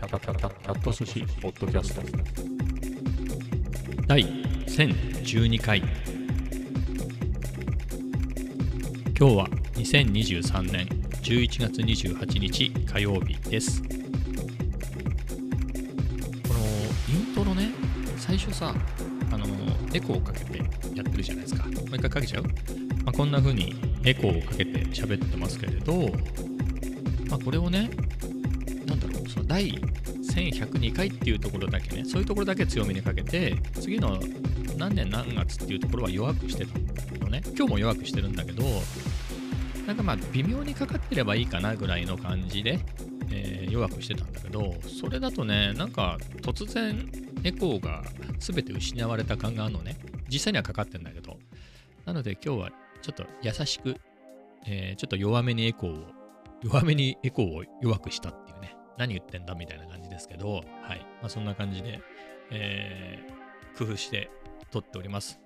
キャキャキャキャキャット寿司ポッドキャスト第1012回今日は2023年11月28日火曜日ですこのイントロね最初さあのエコーをかけてやってるじゃないですかもう一回かけちゃう、まあ、こんな風にエコーをかけて喋ってますけれど、まあ、これをね第1102回っていうところだけねそういうところだけ強めにかけて次の何年何月っていうところは弱くしてたのね。今日も弱くしてるんだけどなんかまあ微妙にかかってればいいかなぐらいの感じで、えー弱くしてたんだけどそれだとねなんか突然エコーが全て失われた感があるのね。実際にはかかってんだけど。なので今日はちょっと優しく、えーちょっと弱めにエコーを弱めにエコーを弱くしたって何言ってんだみたいな感じですけどはい、まあ、そんな感じで、えー工夫して撮っております、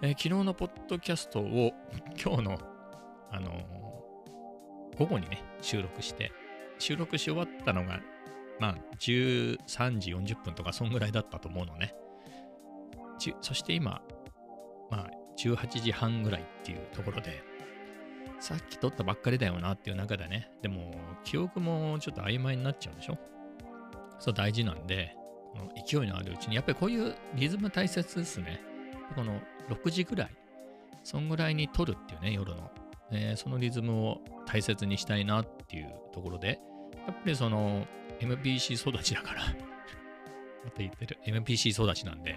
えー昨日のポッドキャストを 今日のあのー午後にね収録して収録し終わったのがまあ13時40分とかそんぐらいだったと思うのね。そして今まあ18時半ぐらいっていうところでさっき撮ったばっかりだよなっていう中でねでも記憶もちょっと曖昧になっちゃうでしょ？そう大事なんでこの勢いのあるうちにやっぱりこういうリズム大切ですね。この6時ぐらいそんぐらいに撮るっていうね夜の、えそのリズムを大切にしたいなっていうところでやっぱりその MPC 育ちだからまた言ってる。MPC 育ちなんで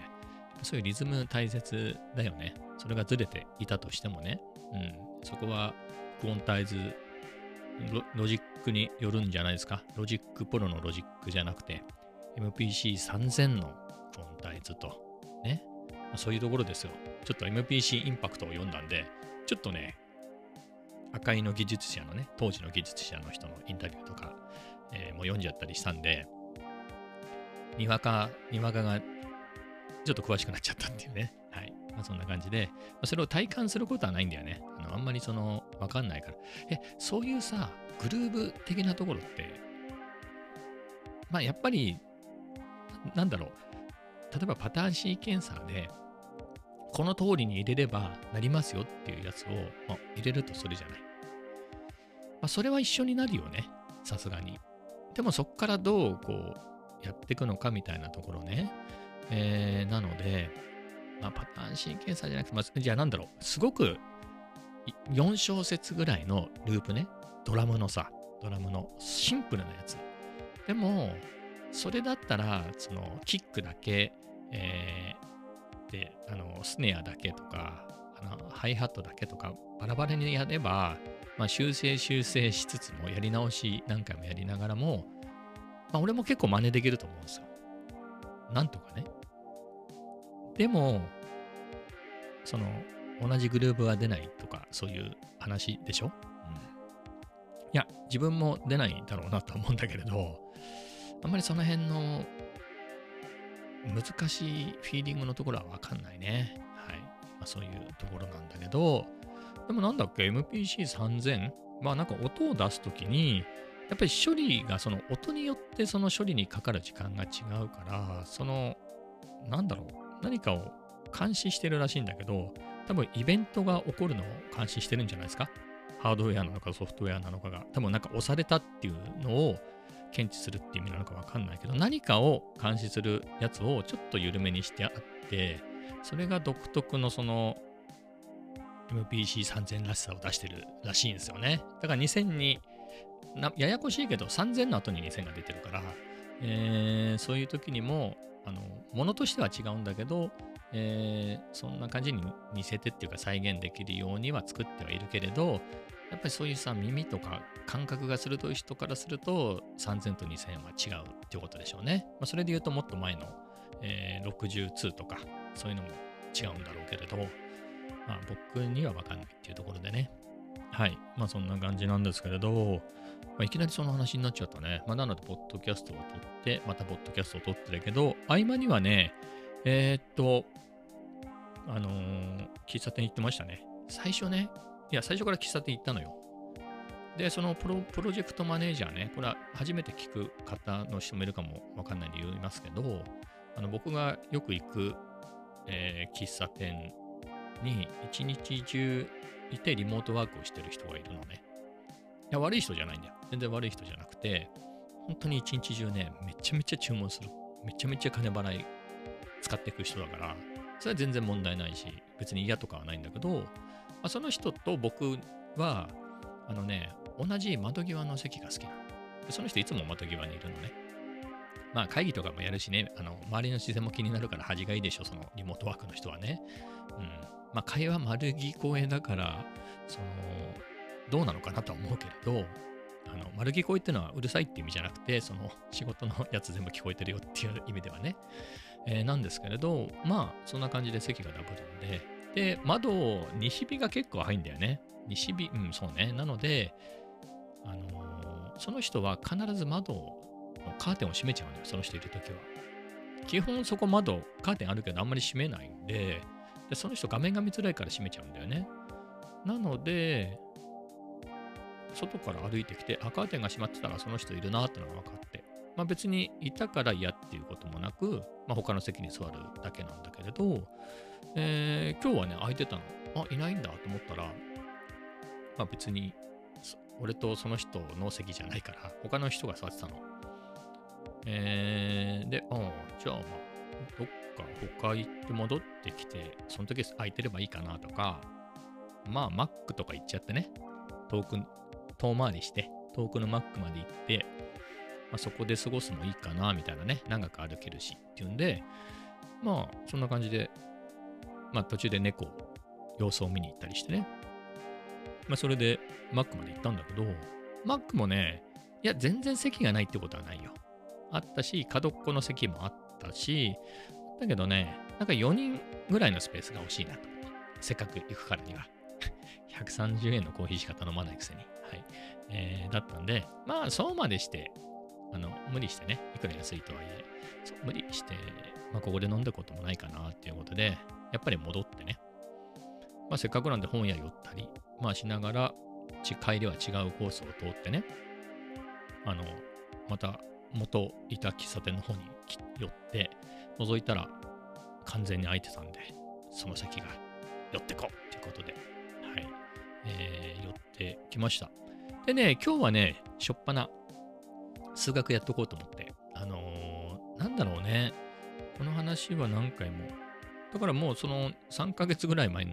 そういうリズム大切だよね。それがずれていたとしてもね。うん。そこはクオンタイズロジックによるんじゃないですか？ Logic Pro のロジックじゃなくて MPC3000 のクオンタイズと。ね？まそういうところですよ。ちょっと MPC インパクトを読んだんでちょっとね AKAI の技術者のね当時の技術者の人のインタビューとか、えーもう読んじゃったりしたんでにわかにわかがちょっと詳しくなっちゃったっていうね。はい。まあ、そんな感じで、まそれを体感することはないんだよね。あのあんまりその、わかんないから。え、そういうさ、グルーブ的なところって、まあやっぱり、なんだろう。例えばパターンシーケンサーで、この通りに入れればなりますよっていうやつを、まあ、入れるとするじゃない。まあそれは一緒になるよね。さすがに。でもそこからどうこうやっていくのかみたいなところね。えーなので、まあ、パターンシーケンサーじゃなくて、まあ、じゃあなんだろう、すごく4小節ぐらいのループね、ドラムのさ、ドラムのシンプルなやつ。でも、それだったら、そのキックだけ、えーで、あの、スネアだけとか、あのハイハットだけとか、バラバラにやれば、まあ、修正修正しつつも、やり直し何回もやりながらも、まあ、俺も結構真似できると思うんですよ。なんとかね。でも、その、同じグルーブは出ないとか、そういう話でしょ、うん、いや、自分も出ないだろうなと思うんだけれど、あんまりその辺の難しいフィーリングのところはわかんないね。はい。まあ、そういうところなんだけど、でもなんだっけ、MPC3000? まあなんか音を出すときに、やっぱり処理がその音によってその処理にかかる時間が違うから、その、なんだろう、何かを監視してるらしいんだけど、多分イベントが起こるのを監視してるんじゃないですか？ハードウェアなのかソフトウェアなのかが、多分なんか押されたっていうのを検知するっていう意味なのかわかんないけど、何かを監視するやつをちょっと緩めにしてあって、それが独特のその MPC3000 らしさを出してるらしいんですよね。だから2000にややこしいけど3000の後に2000が出てるから、えーそういう時にもあの物としては違うんだけど、えーそんな感じに似せてっていうか再現できるようには作ってはいるけれどやっぱりそういうさ耳とか感覚が鋭い人からすると3000と2000は違うっていうことでしょうね。まあ、それで言うともっと前の、えー62とかそういうのも違うんだろうけれど、まあ、僕には分かんないっていうところでね。はい。まあそんな感じなんですけれど、まあ、いきなりその話になっちゃったね。まあ、なので、ポッドキャストを撮って、またポッドキャストを撮ってるけど、合間にはね、えーっと、あのー喫茶店行ってましたね。最初ね、いや、最初から喫茶店行ったのよ。で、そのプロプロジェクトマネージャーね、これは初めて聞く方の人もいるかもわかんないんで言いますけど、あの僕がよく行く、えー喫茶店に一日中いてリモートワークをしてる人がいるのね。いや、悪い人じゃないんだよ。全然悪い人じゃなくて、本当に一日中ね、めちゃめちゃ注文する。めちゃめちゃ金払い使っていく人だから、それは全然問題ないし、別に嫌とかはないんだけど、まあ、その人と僕は、あのね、同じ窓際の席が好きなの。その人いつも窓際にいるのね。まあ会議とかもやるしね、あの周りの視線も気になるから恥がいいでしょ、そのリモートワークの人はね。うん。まあ会話丸聞こえだから、その、どうなのかなとは思うけれど、あの丸聞こえっていうのはうるさいって意味じゃなくて、その仕事のやつ全部聞こえてるよっていう意味ではね。えーなんですけれど、まあそんな感じで席がダブるんで、で、窓、西日が結構入るんだよね。西日、うん、そうね。なので、あのーその人は必ず窓のカーテンを閉めちゃうんだよ、その人いるときは。基本そこ窓、カーテンあるけどあんまり閉めないんで、でその人画面が見づらいから閉めちゃうんだよね。なので、外から歩いてきて、あ、カーテンが閉まってたらその人いるなってのが分かって。まあ別にいたから嫌っていうこともなく、まあ他の席に座るだけなんだけれど、えー今日はね、空いてたの。あ、いないんだと思ったら、まあ別に、俺とその人の席じゃないから、他の人が座ってたの。えーで、ああ、じゃあまあ、どっか他行って戻ってきて、その時空いてればいいかなとか、まあ、Mac とか行っちゃってね、遠く、遠回りして、遠くの Mac まで行って、まあ、そこで過ごすのいいかな、みたいなね、長く歩けるしっていうんで、まあ、そんな感じで、まあ、途中で猫、様子を見に行ったりしてね、まあ、それで Mac まで行ったんだけど、Mac もね、いや、全然席がないってことはないよ。あったし、角っこの席もあったし、だけどね、なんか4人ぐらいのスペースが欲しいなと思って。せっかく行くからには。130円のコーヒーしか頼まないくせに。はい。えーだったんで、まあ、そうまでして、あの、無理してね、いくら安いとはいえ、無理して、まあ、ここで飲んだこともないかなっていうことで、やっぱり戻ってね、まあ、せっかくなんで本屋寄ったり、まあ、しながら、帰りは違うコースを通ってね、あの、また元いた喫茶店の方に寄って、覗いたら完全に空いてたんで、その席が寄ってこうということで、はい、えー寄ってきました。でね、今日はね、しょっぱな数学やっとこうと思って、あのーなんだろうね、この話は何回も、だからもうその3ヶ月ぐらい前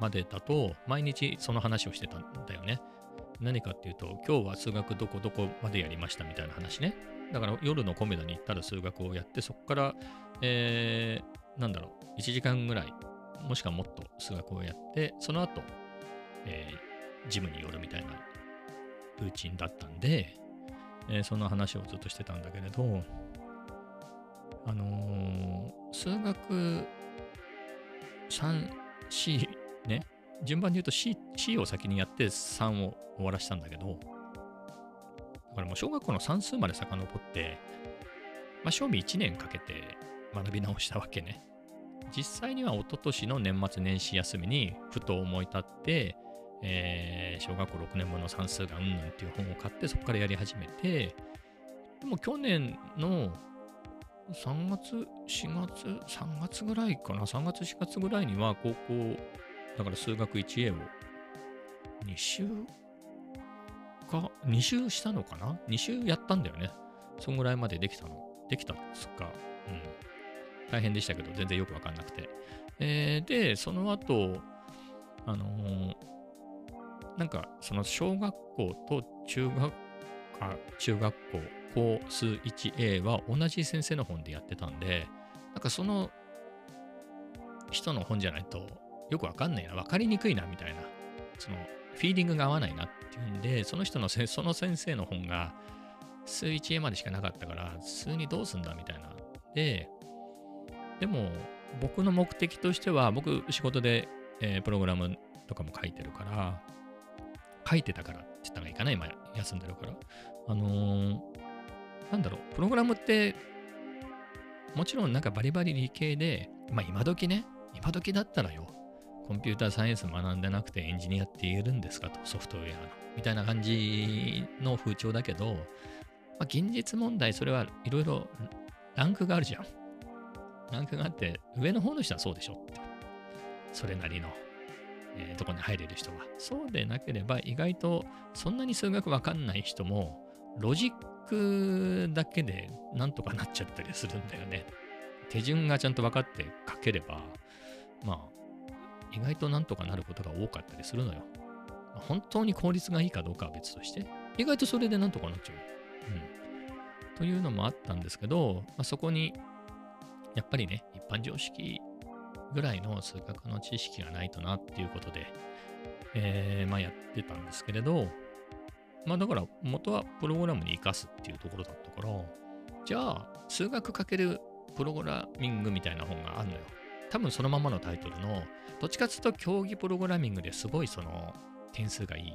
までだと、毎日その話をしてたんだよね。何かっていうと、今日は数学どこどこまでやりましたみたいな話ね。だから夜のコメダに行ったら数学をやって、そこから、えー、なんだろう、1時間ぐらい、もしくはもっと数学をやって、その後、えージムに寄るみたいなルーチンだったんで、えーその話をずっとしてたんだけれど、あのー数学3、C ね、順番に言うと C, C を先にやって3を終わらしたんだけど、だからもう小学校の算数まで遡って、まあ、賞味1年かけて学び直したわけね。実際には一昨年の年末年始休みにふと思い立って、えー小学校6年分の算数がうんぬんっていう本を買ってそこからやり始めて、でも去年の3月、4月、3月ぐらいかな、3月、4月ぐらいには高校、だから数学 1A を2週か、2週したのかな ?2 週やったんだよね。そんぐらいまでできたの。できたっつか、うん。大変でしたけど、全然よくわかんなくて。えーで、その後、あのーなんか、その小学校と中学、あ、中学校、高数 1A は同じ先生の本でやってたんで、なんかその人の本じゃないとよくわかんないな、わかりにくいなみたいな、そのフィーリングが合わないなっていうんで、その人のせ その先生の本が数 1A までしかなかったから、数にどうすんだみたいな。で、でも僕の目的としては、僕仕事で、えープログラムとかも書いてるから、書いてたからって言ったらいいかな、今休んでるから。あのーなんだろう、プログラムって、もちろんなんかバリバリ理系で、まあ今時ね、今時だったらよ、コンピューターサイエンス学んでなくてエンジニアって言えるんですかと、ソフトウェアの。みたいな感じの風潮だけど、まあ、現実問題、それはいろいろランクがあるじゃん。ランクがあって、上の方の人はそうでしょって。それなりの、えー、とこに入れる人は。そうでなければ、意外とそんなに数学わかんない人も、ロジックだけでなんとかなっちゃったりするんだよね。手順がちゃんと分かって書ければ、まあ、意外となんとかなることが多かったりするのよ。本当に効率がいいかどうかは別として、意外とそれでなんとかなっちゃう。うん。というのもあったんですけど、まあ、そこに、やっぱりね、一般常識ぐらいの数学の知識がないとなっていうことで、えー、まあやってたんですけれど、まあだから元はプログラムに活かすっていうところだったから、じゃあ数学かけるプログラミングみたいな本があるのよ。多分そのままのタイトルの、どっちかっていうと競技プログラミングですごいその点数がいい。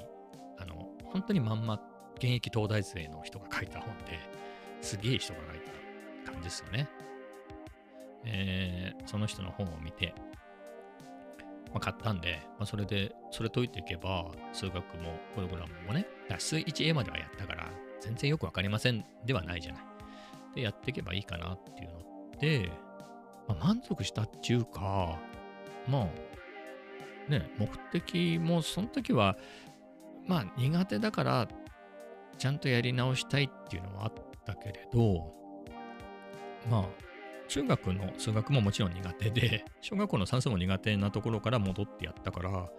あの、本当にまんま現役東大生の人が書いた本で、すげえ人が書いた感じですよね。えー、その人の本を見て、まあ、買ったんで、まあ、それで、それ解いていけば、数学もプログラムもね、数 1A まではやったから、全然よくわかりませんではないじゃない。で、やっていけばいいかなっていうので、まあ、満足したっていうか、まあ、ね、目的もその時は、まあ苦手だから、ちゃんとやり直したいっていうのはあったけれど、まあ、中学の数学ももちろん苦手で、小学校の算数も苦手なところから戻ってやったから、ま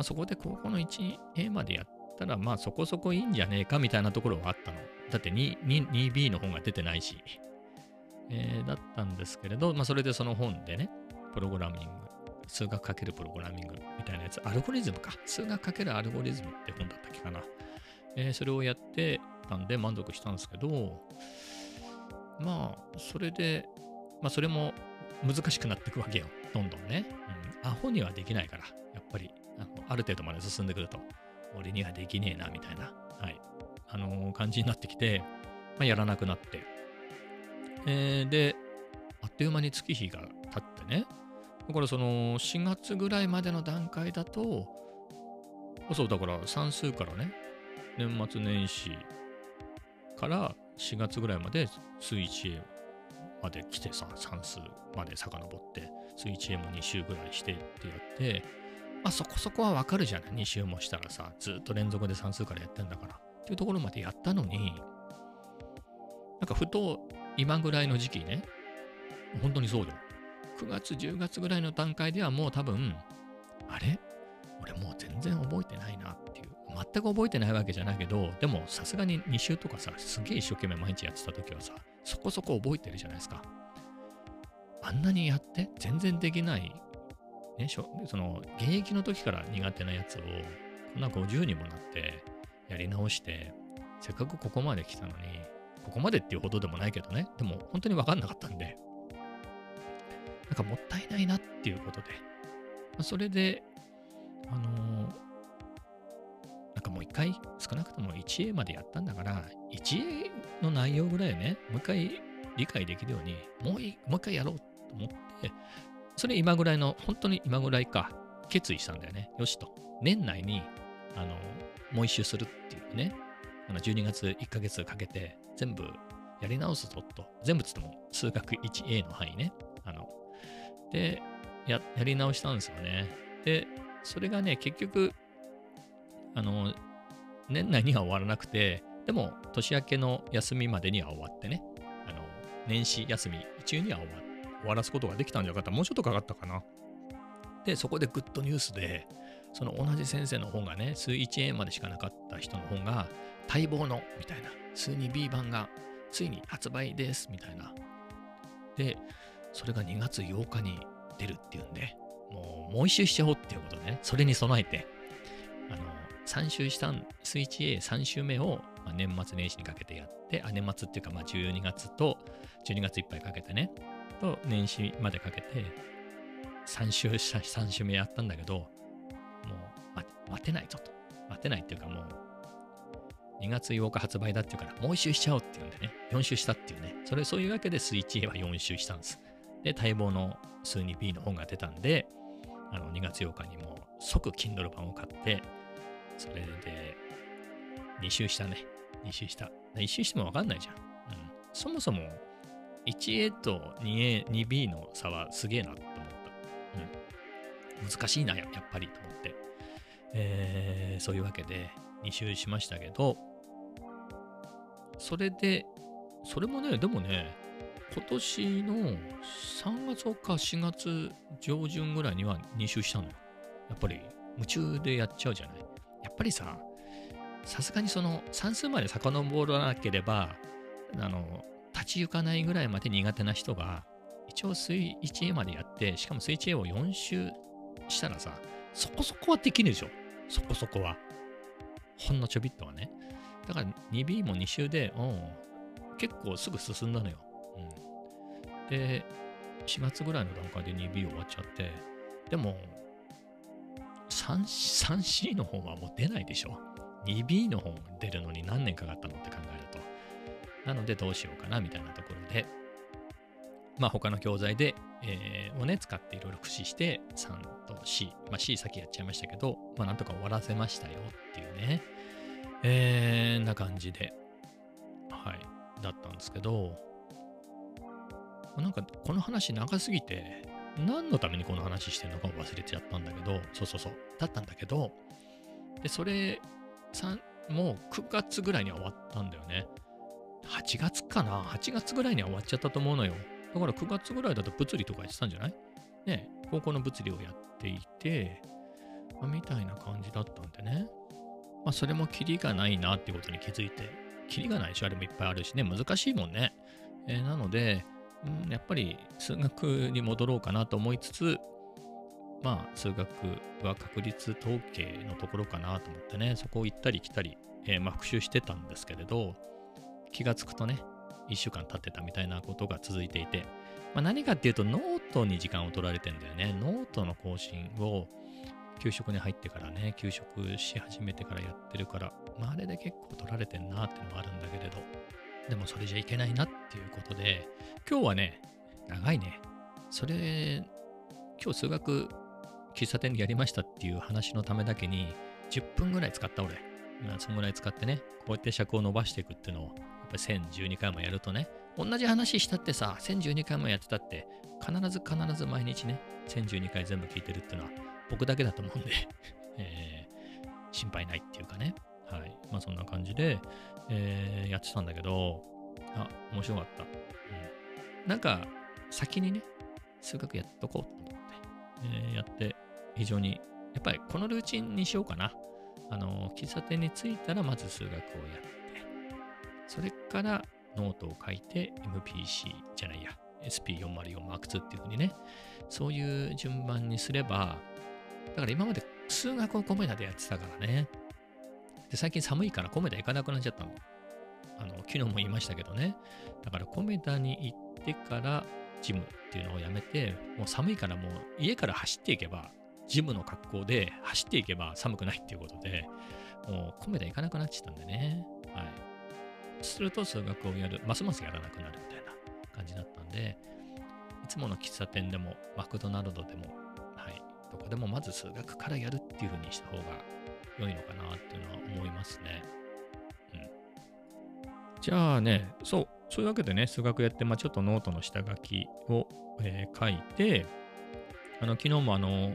あ、そこで高校の 1A までやったら、まあそこそこいいんじゃねえかみたいなところはあったの。だって 2, 2, 2B の本が出てないし、えー、だったんですけれど、まあそれでその本でね、プログラミング、数学かけるプログラミングみたいなやつ、アルゴリズムか。数学かけるアルゴリズムって本だったっけかな。えー、それをやってたんで満足したんですけど、まあ、それでまあ、それも難しくなっていくわけよ。どんどんね。うん、アホにはできないから、やっぱり、あのある程度まで進んでくると、俺にはできねえな、みたいな、はい、あのー、感じになってきて、まあ、やらなくなって。えー、で、あっという間に月日が経ってね、だからその4月ぐらいまでの段階だと、そうだから算数からね、年末年始から4月ぐらいまで数一へまで来てさ、算数まで遡って、スイッチ A も2週ぐらいしてってやって、まあそこそこはわかるじゃない？2週もしたらさ、ずっと連続で算数からやってんだから。っていうところまでやったのに、なんかふと今ぐらいの時期ね、本当にそうよ。9月、10月ぐらいの段階ではもう多分、あれ？俺もう全然覚えてないなっ。全く覚えてないわけじゃないけど、でもさすがに2週とかさ、すげえ一生懸命毎日やってた時はさ、そこそこ覚えてるじゃないですか。あんなにやって全然できない、ね、その現役の時から苦手なやつを、こんな50にもなってやり直して、せっかくここまで来たのに、ここまでっていうほどでもないけどね、でも本当にわかんなかったんで、なんかもったいないなっていうことで、まあ、それで、あのー、もう一回、少なくとも 1A までやったんだから、1A の内容ぐらいね、もう一回理解できるように、もう一回やろうと思って、それ今ぐらいの、本当に今ぐらいか、決意したんだよね。よしと。年内に、あの、もう一周するっていうね、あの12月1ヶ月かけて、全部やり直すぞと。全部つっても、数学 1A の範囲ね。あの、で、や、やり直したんですよね。で、それがね、結局、あの、年内には終わらなくて、でも、年明けの休みまでには終わってね、あの、年始休み中には終わ終わらすことができたんじゃなかったもうちょっとかかったかな。で、そこでグッドニュースで、その同じ先生の本がね、数 1A までしかなかった人の本が、待望の、みたいな、数 2B 版がついに発売です、みたいな。で、それが2月8日に出るっていうんで、もう、もう一周しちゃおうっていうことでね、それに備えて、あの、3周したん、スイッチ A3 周目を、まあ、年末年始にかけてやって、あ、年末っていうか、まあ、12月と、12月いっぱいかけてね、と、年始までかけて、3周した、3周目やったんだけど、もう、待てないぞと。待てないっていうかもう、2月8日発売だっていうから、もう一周しちゃおうっていうんでね、4周したっていうね、それ、そういうわけでスイッチ A は4周したんです。で、待望の数 2B の本が出たんで、あの、2月8日にもう即 Kindle 版を買って、それで2周したね。2周した。1周してもわかんないじゃん。うん。そもそも 1A と 2A、2B の差はすげえなって思った。うん。難しいな、やっぱりと思って。えー、そういうわけで2周しましたけど、それで、それもね、でもね、今年の3月か4月上旬ぐらいには2周したのよ。やっぱり夢中でやっちゃうじゃない。やっぱりさ、さすがにその算数まで遡らなければ、あの、立ち行かないぐらいまで苦手な人が、一応水 1A までやって、しかも水 1A を4周したらさ、そこそこはできるでしょ。そこそこは。ほんのちょびっとはね。だから 2B も2周で、うん、結構すぐ進んだのよ。うん、で、4月ぐらいの段階で 2B 終わっちゃって、でも、3C の方はもう出ないでしょ。2B の方出るのに何年かかったのって考えると。なのでどうしようかなみたいなところで、まあ他の教材で、えーをね、使っていろいろ駆使して3と C、まあ C 先やっちゃいましたけど、まあなんとか終わらせましたよっていうね、えー、な感じで、はい、だったんですけど、なんかこの話長すぎて、何のためにこの話してるのかを忘れちゃったんだけど、そうそうそう、だったんだけど、で、それ、さんもう9月ぐらいには終わったんだよね。8月かな ?8 月ぐらいには終わっちゃったと思うのよ。だから9月ぐらいだと物理とかやってたんじゃない？ね高校の物理をやっていて、まあみたいな感じだったんでね。まあそれもキリがないなっていうことに気づいて、キリがないし、あれもいっぱいあるしね、難しいもんね。えーなので、うん、やっぱり数学に戻ろうかなと思いつつ、まあ数学は確率統計のところかなと思ってね、そこを行ったり来たり、えーま復習してたんですけれど、気がつくとね、1週間経ってたみたいなことが続いていて、まあ、何かっていうとノートに時間を取られてんだよね。ノートの更新を休職に入ってからね、休職し始めてからやってるから、まあ、あれで結構取られてんなっていうのがあるんだけれど、でもそれじゃいけないなっていうことで、今日はね、長いね。それ、今日数学喫茶店でやりましたっていう話のためだけに、10分ぐらい使った俺。まあ、そのぐらい使ってね、こうやって尺を伸ばしていくっていうのを、やっぱり1012回もやるとね、同じ話したってさ、1012回もやってたって、必ず必ず毎日ね、1012回全部聞いてるっていうのは、僕だけだと思うんで、えー心配ないっていうかね。はい。まあそんな感じで、えーやってたんだけど、あ、面白かった。うん。なんか、先にね、数学やっとこうと思って、えーやって、非常に、やっぱりこのルーチンにしようかな。あの、喫茶店に着いたらまず数学をやって、それからノートを書いて MPC じゃないや、SP404M2 っていう風にね、そういう順番にすれば、だから今まで数学をコメダでやってたからね。で、最近寒いからコメダ行かなくなっちゃったの。あの、昨日も言いましたけどね。だからコメダに行ってからジムっていうのをやめて、もう寒いからもう家から走っていけば、ジムの格好で走っていけば寒くないっていうことで、もうコメダ行かなくなっちゃったんでね。はい。すると数学をやる、ますますやらなくなるみたいな感じだったんで、いつもの喫茶店でも、マクドナルドでも、はい、どこでもまず数学からやるっっていう風にした方が良いのかなっていうのは思いますね。うん。じゃあね、そう、そういうわけでね、数学やって、まあちょっとノートの下書きを、えー書いて、あの、昨日もあの、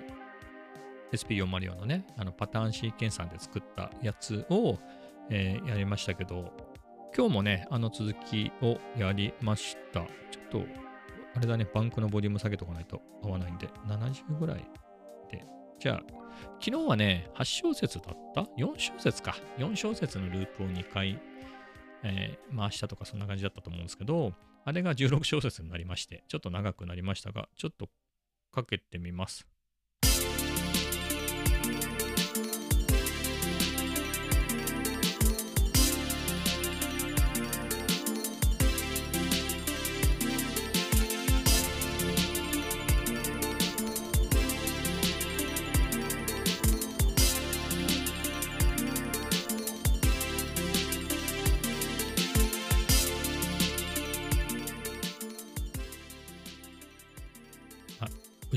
SP404 のね、あのパターンシーケンサーで作ったやつを、えーやりましたけど、今日もね、あの続きをやりました。ちょっと、あれだね、バンクのボリューム下げとかないと合わないんで、70ぐらいで。じゃあ、昨日はね、8小節だった ?4 小節か。4小節のループを2回、えー回したとかそんな感じだったと思うんですけど、あれが16小節になりまして、ちょっと長くなりましたが、ちょっとかけてみます。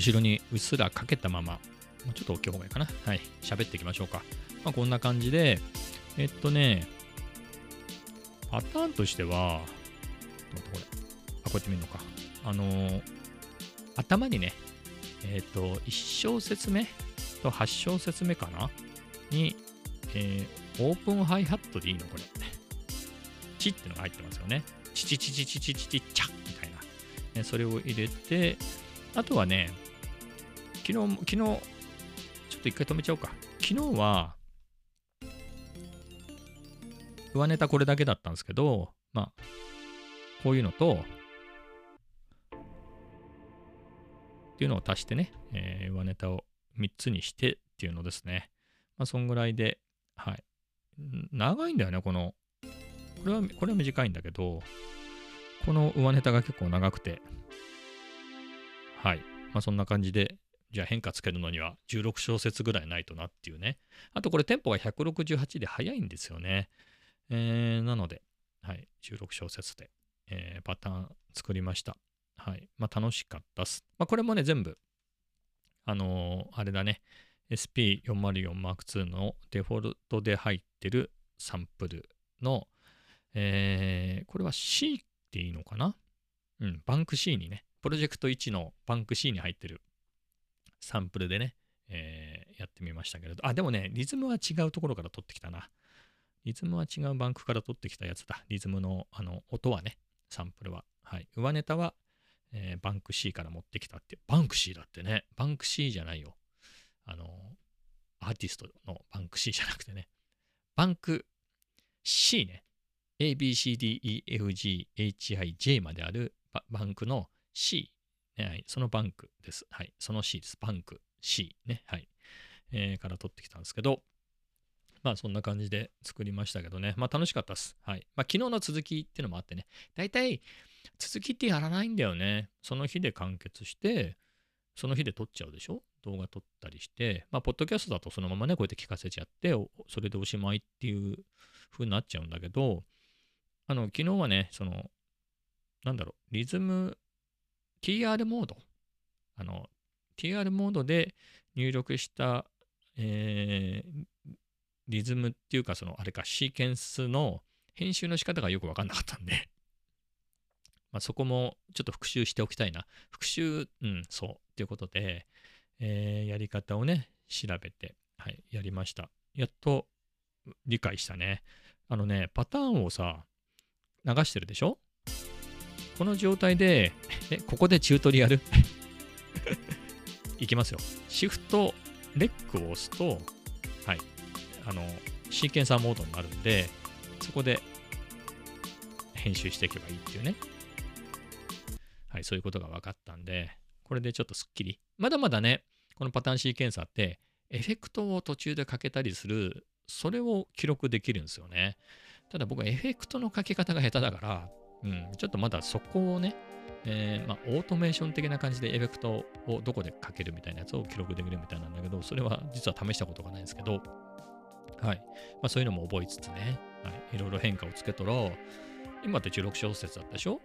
後ろにうっすらかけたままちょっと大きい方がいいかな。はい。喋っていきましょうか。まあ、こんな感じで、えっとね、パターンとしては、ちょっと待ってこれ。あ、こうやって見るのか。あのー頭にね、えっ、と、1小節目と8小節目かな？に、えーオープンハイハットでいいの？これ。チってのが入ってますよね。チチチチチチチチチャみたいな。ねそれを入れて、あとはね、昨日、昨日、ちょっと一回止めちゃおうか。昨日は、上ネタこれだけだったんですけど、まあ、こういうのと、っていうのを足してね、えー上ネタを3つにしてっていうのですね。まあ、そんぐらいで、はい。長いんだよね、この、これは、これは短いんだけど、この上ネタが結構長くて、はい。まあ、そんな感じで、じゃあ変化つけるのには16小節ぐらいないとなっていうね。あとこれテンポが168で速いんですよね。えーなので、はい、16小節で、えーパターン作りました。はい。まあ楽しかったっす。まあこれもね、全部、あのーあれだね、SP404M2 のデフォルトで入ってるサンプルの、えーこれは C っていいのかな？うん、バンク C にね、プロジェクト1のバンク C に入ってるサンプルでね、えーやってみましたけれど、あ、でもね、リズムは違うところから取ってきたな。リズムは違うバンクから取ってきたやつだ。リズムのあの音はね、サンプルは。はい。上ネタは、えーバンク C から持ってきたって。バンク C だってね。バンク C じゃないよ。あの、アーティストのバンク C じゃなくてね。バンク C ね。A, B, C, D, E, F, G, H, I, J まであるバンクの C、はい。そのバンクです。はい。その C です。バンク C ね。はい。えーから取ってきたんですけど、まあそんな感じで作りましたけどね。まあ楽しかったです。はい。まあ昨日の続きっていうのもあってね。大体続きってやらないんだよね。その日で完結して、その日で撮っちゃうでしょ？動画撮ったりして、まあポッドキャストだとそのままね、こうやって聞かせちゃって、それでおしまいっていう風になっちゃうんだけど、あの昨日はね、その、なんだろう、リズム、TR モード。あの、TR モードで入力した、えーリズムっていうか、その、あれか、シーケンスの編集の仕方がよくわかんなかったんで、まあ、そこもちょっと復習しておきたいな。復習、うん、そう。っていうことで、えーやり方をね、調べて、はい、やりました。やっと理解したね。あのね、パターンをさ、流してるでしょ？この状態で、え、ここでチュートリアル？いきますよ。シフト、レックを押すと、はい、あの、シーケンサーモードになるんで、そこで編集していけばいいっていうね。はい、そういうことが分かったんで、これでちょっとスッキリ。まだまだね、このパターンシーケンサーって、エフェクトを途中でかけたりする、それを記録できるんですよね。ただ僕はエフェクトのかけ方が下手だから、うん、ちょっとまだそこをね、えーまあ、オートメーション的な感じでエフェクトをどこでかけるみたいなやつを記録できるみたいなんだけど、それは実は試したことがないんですけど、はい。まあ、そういうのも覚えつつね、はい、いろいろ変化をつけたら、今って16小節だったでしょ？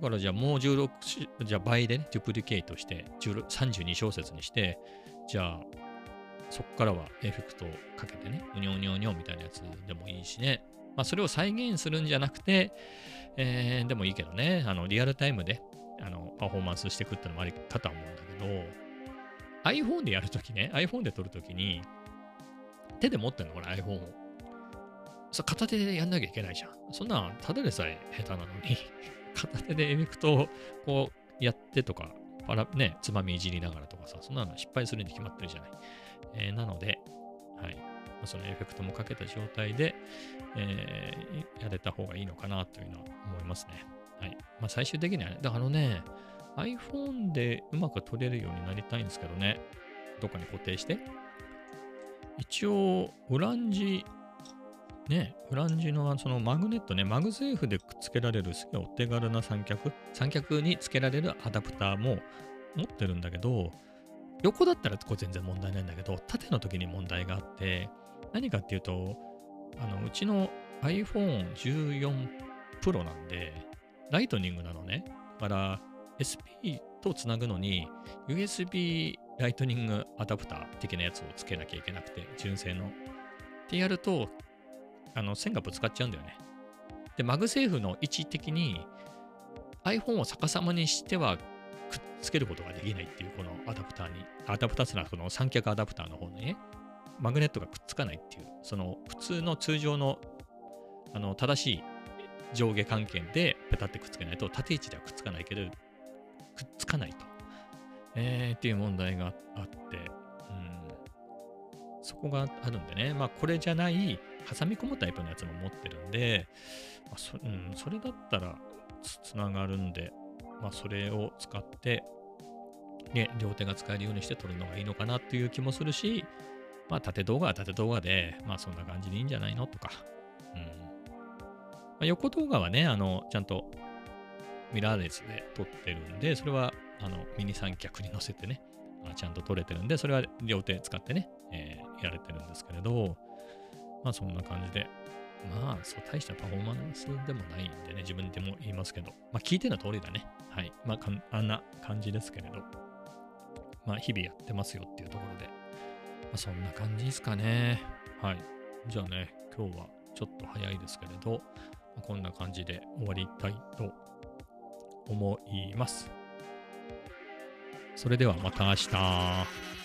だからじゃあもう16、じゃあ倍でね、デュプリケートして16 32小節にして、じゃあそこからはエフェクトをかけてね、うにょうにょうにょみたいなやつでもいいしね。まあそれを再現するんじゃなくて、えーでもいいけどね、あのリアルタイムであのパフォーマンスしていくってのもありかとは思うんだけど、iPhone でやるときね、iPhone で撮るときに、手で持ってんの、これ iPhone を。そ片手でやんなきゃいけないじゃん。そんなん、ただでさえ下手なのに、片手でエフェクトをこうやってとか、パラね、つまみいじりながらとかさ、そんなの失敗するに決まってるじゃない。えーなので、そのエフェクトもかけた状態で、えーやれた方がいいのかなというのは思いますね。はい。まあ最終的にはね、だからあのね、iPhone でうまく撮れるようになりたいんですけどね、どっかに固定して。一応、フランジ、ね、フランジのそのマグネットね、 MagSafe でくっつけられるすげお手軽な三脚、三脚につけられるアダプターも持ってるんだけど、横だったらこれ全然問題ないんだけど、縦の時に問題があって、何かっていうと、あのうちの iPhone14 Pro なんで、 Lightning なのね。だから、SP とつなぐのに、USB ライトニングアダプター的なやつをつけなきゃいけなくて、純正の。ってやると、あの線がぶつかっちゃうんだよね。で、 MagSafe の位置的に iPhone を逆さまにしてはくっつけることができないっていうこのアダプターに、アダプターってのはこの三脚アダプターの方にね、マグネットがくっつかないっていう、その普通の通常のあの正しい上下関係でペタってくっつけないと縦位置ではくっつかないけど、くっつかないと。えー、っていう問題があって、うん、そこがあるんでね、まあこれじゃない挟み込むタイプのやつも持ってるんで、まあそうん、それだったらつながるんで、まあそれを使って、ね、両手が使えるようにして撮るのがいいのかなっていう気もするし、まあ縦動画は縦動画で、まあそんな感じでいいんじゃないの？とか、うん。まあ、横動画はね、あの、ちゃんとミラーレスで撮ってるんで、それはあのミニ三脚に乗せてね、あちゃんと撮れてるんで、それは両手使ってね、えー、やれてるんですけれど、まあそんな感じで、まあそう大したパフォーマンスでもないんでね、自分でも言いますけど、まあ聞いての通りだね。はい。まああんな感じですけれど、まあ日々やってますよっていうところで、あそんな感じですかね。はい。じゃあね、今日はちょっと早いですけれど、まあ、こんな感じで終わりたいと思います。それではまた明日。